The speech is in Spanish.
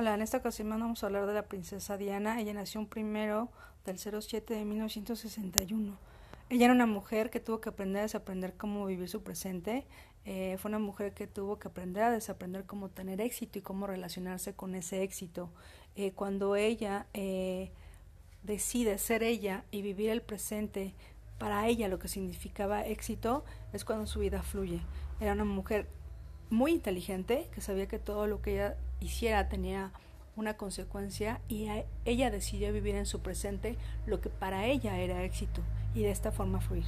Hola, en esta ocasión vamos a hablar de la princesa Diana. Ella nació un primero del 07 de 1961. Ella era una mujer que tuvo que aprender a desaprender cómo vivir su presente. Eh, fue una mujer que tuvo que aprender a desaprender cómo tener éxito y cómo relacionarse con ese éxito. Eh, cuando ella eh, decide ser ella y vivir el presente para ella lo que significaba éxito, es cuando su vida fluye. Era una mujer muy inteligente, que sabía que todo lo que ella hiciera tenía una consecuencia y ella decidió vivir en su presente lo que para ella era éxito y de esta forma fluir.